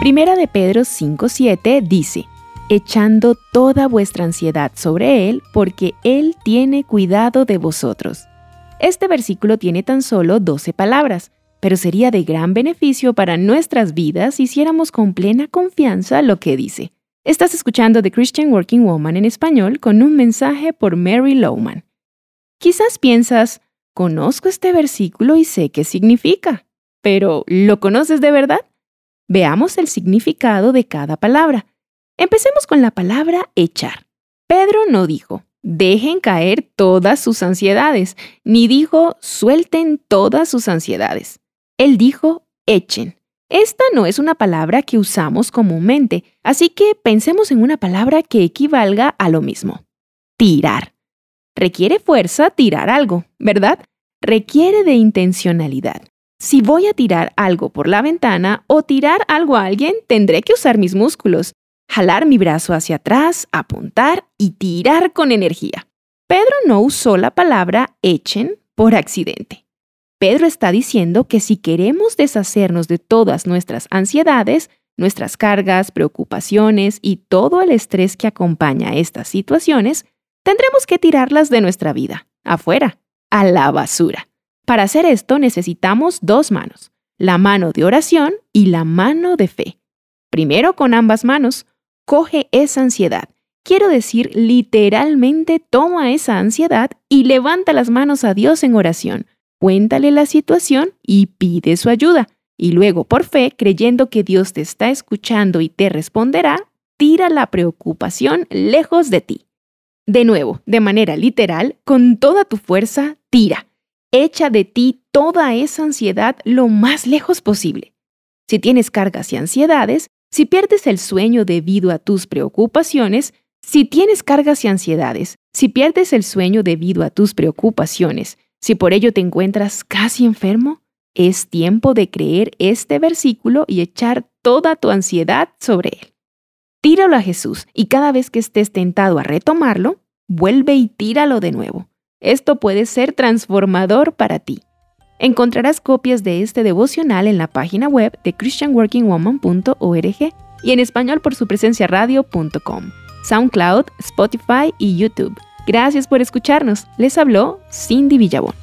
Primera de Pedro 5:7 dice, echando toda vuestra ansiedad sobre Él, porque Él tiene cuidado de vosotros. Este versículo tiene tan solo 12 palabras, pero sería de gran beneficio para nuestras vidas si hiciéramos con plena confianza lo que dice. Estás escuchando The Christian Working Woman en español con un mensaje por Mary Lowman. Quizás piensas, conozco este versículo y sé qué significa, pero ¿lo conoces de verdad? Veamos el significado de cada palabra. Empecemos con la palabra echar. Pedro no dijo, dejen caer todas sus ansiedades, ni dijo, suelten todas sus ansiedades. Él dijo, echen. Esta no es una palabra que usamos comúnmente, así que pensemos en una palabra que equivalga a lo mismo. Tirar. Requiere fuerza tirar algo, ¿verdad? Requiere de intencionalidad. Si voy a tirar algo por la ventana o tirar algo a alguien, tendré que usar mis músculos, jalar mi brazo hacia atrás, apuntar y tirar con energía. Pedro no usó la palabra echen por accidente. Pedro está diciendo que si queremos deshacernos de todas nuestras ansiedades, nuestras cargas, preocupaciones y todo el estrés que acompaña estas situaciones, tendremos que tirarlas de nuestra vida, afuera, a la basura. Para hacer esto necesitamos dos manos, la mano de oración y la mano de fe. Primero con ambas manos, coge esa ansiedad. Quiero decir, literalmente toma esa ansiedad y levanta las manos a Dios en oración. Cuéntale la situación y pide su ayuda. Y luego, por fe, creyendo que Dios te está escuchando y te responderá, tira la preocupación lejos de ti. De nuevo, de manera literal, con toda tu fuerza, tira echa de ti toda esa ansiedad lo más lejos posible. Si tienes cargas y ansiedades, si pierdes el sueño debido a tus preocupaciones, si tienes cargas y ansiedades, si pierdes el sueño debido a tus preocupaciones, si por ello te encuentras casi enfermo, es tiempo de creer este versículo y echar toda tu ansiedad sobre él. Tíralo a Jesús y cada vez que estés tentado a retomarlo, vuelve y tíralo de nuevo. Esto puede ser transformador para ti. Encontrarás copias de este devocional en la página web de christianworkingwoman.org y en español por su presencia radio.com, SoundCloud, Spotify y YouTube. Gracias por escucharnos. Les habló Cindy Villabón.